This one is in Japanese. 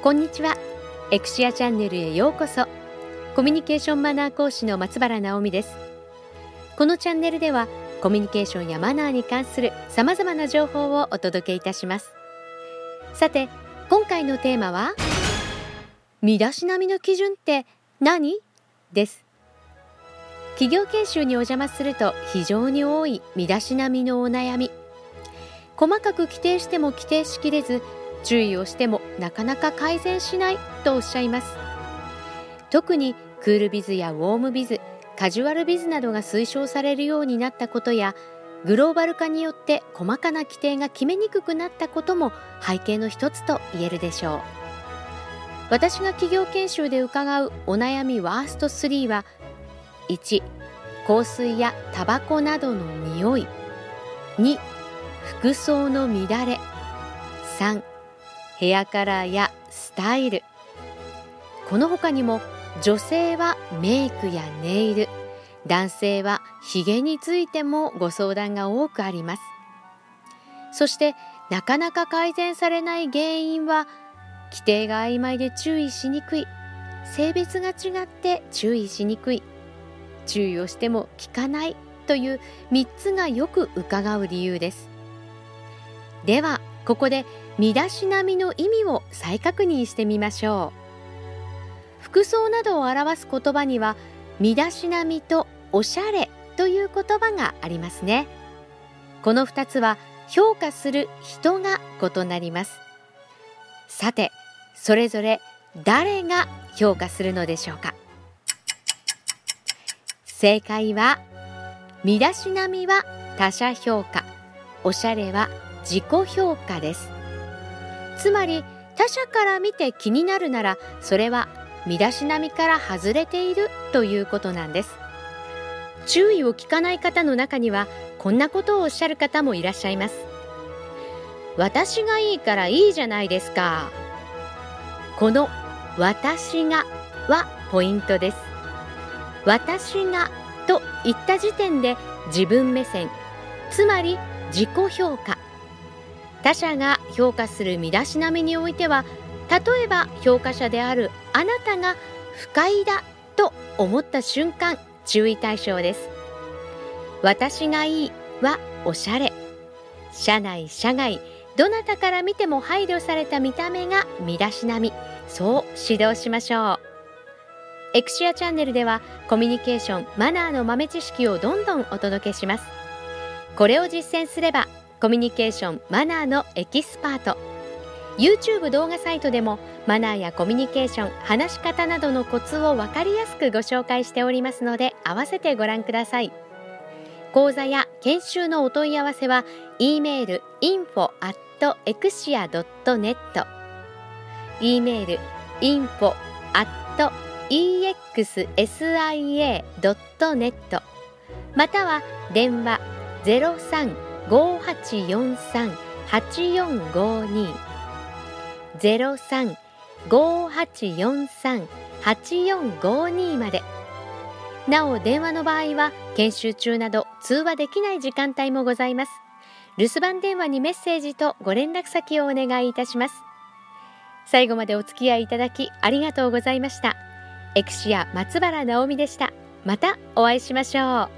こんにちは。エクシアチャンネルへようこそ。コミュニケーションマナー講師の松原直美です。このチャンネルではコミュニケーションやマナーに関する様々な情報をお届けいたします。さて今回のテーマは身だしなみの基準って何？です。企業研修にお邪魔すると非常に多い身だしなみのお悩み。細かく規定しても規定しきれず注意をしてもなかなか改善しないとおっしゃいます。特にクールビズやウォームビズカジュアルビズなどが推奨されるようになったことやグローバル化によって細かな規定が決めにくくなったことも背景の一つと言えるでしょう。私が企業研修で伺うお悩みワースト3は1香水やタバコなどの匂い。2服装の乱れ。3ヘアカラーやスタイル。この他にも女性はメイクやネイル。男性はヒゲについてもご相談が多くあります。そしてなかなか改善されない原因は規定が曖昧で注意しにくい。性別が違って注意しにくい。注意をしても効かないという3つがよく伺う理由です。ではここで身だしなみの意味を再確認してみましょう。服装などを表す言葉には身だしなみとおしゃれという言葉がありますね。この2つは評価する人が異なります。さてそれぞれ誰が評価するのでしょうか。正解は身だしなみは他者評価おしゃれは自己評価です。つまり他者から見て気になるならそれは身だしなみから外れているということなんです。注意を聞かない方の中にはこんなことをおっしゃる方もいらっしゃいます。私がいいからいいじゃないですか。この私がはポイントです。私がと言った時点で自分目線つまり自己評価。他者が評価する身だしなみにおいては例えば評価者であるあなたが不快だと思った瞬間注意対象です。私がいいはおしゃれ。社内社外どなたから見ても配慮された見た目が身だしなみ。そう指導しましょう。エクシアチャンネルではコミュニケーションマナーの豆知識をどんどんお届けします。これを実践すればコミュニケーションマナーのエキスパート。YouTube 動画サイトでもマナーやコミュニケーション話し方などのコツを分かりやすくご紹介しておりますので合わせてご覧ください。講座や研修のお問い合わせは e メール info at exia.net e メール info at exsia.net または電話03 5843-8452 03-5843-8452まで。なお電話の場合は研修中など通話できない時間帯もございます。留守番電話にメッセージとご連絡先をお願いいたします。最後までお付き合いいただきありがとうございました。エクシア松原直美でした。またお会いしましょう。